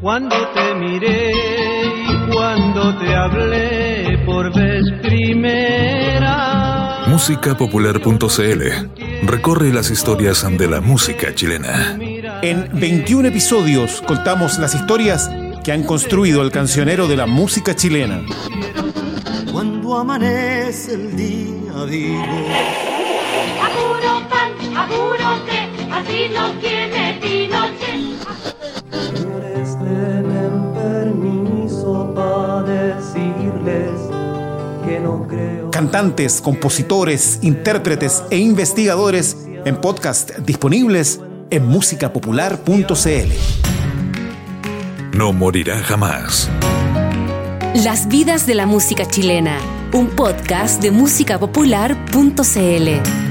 Cuando te miré y cuando te hablé por vez primera. Musicapopular.cl recorre las historias de la música chilena. En 21 episodios contamos las historias que han construido el cancionero de la música chilena. Cuando amanece el día, digo. Juro que así no tiene Cantantes, compositores, intérpretes e investigadores en podcast disponibles en musicapopular.cl. No morirá jamás. Las vidas de la música chilena, un podcast de musicapopular.cl.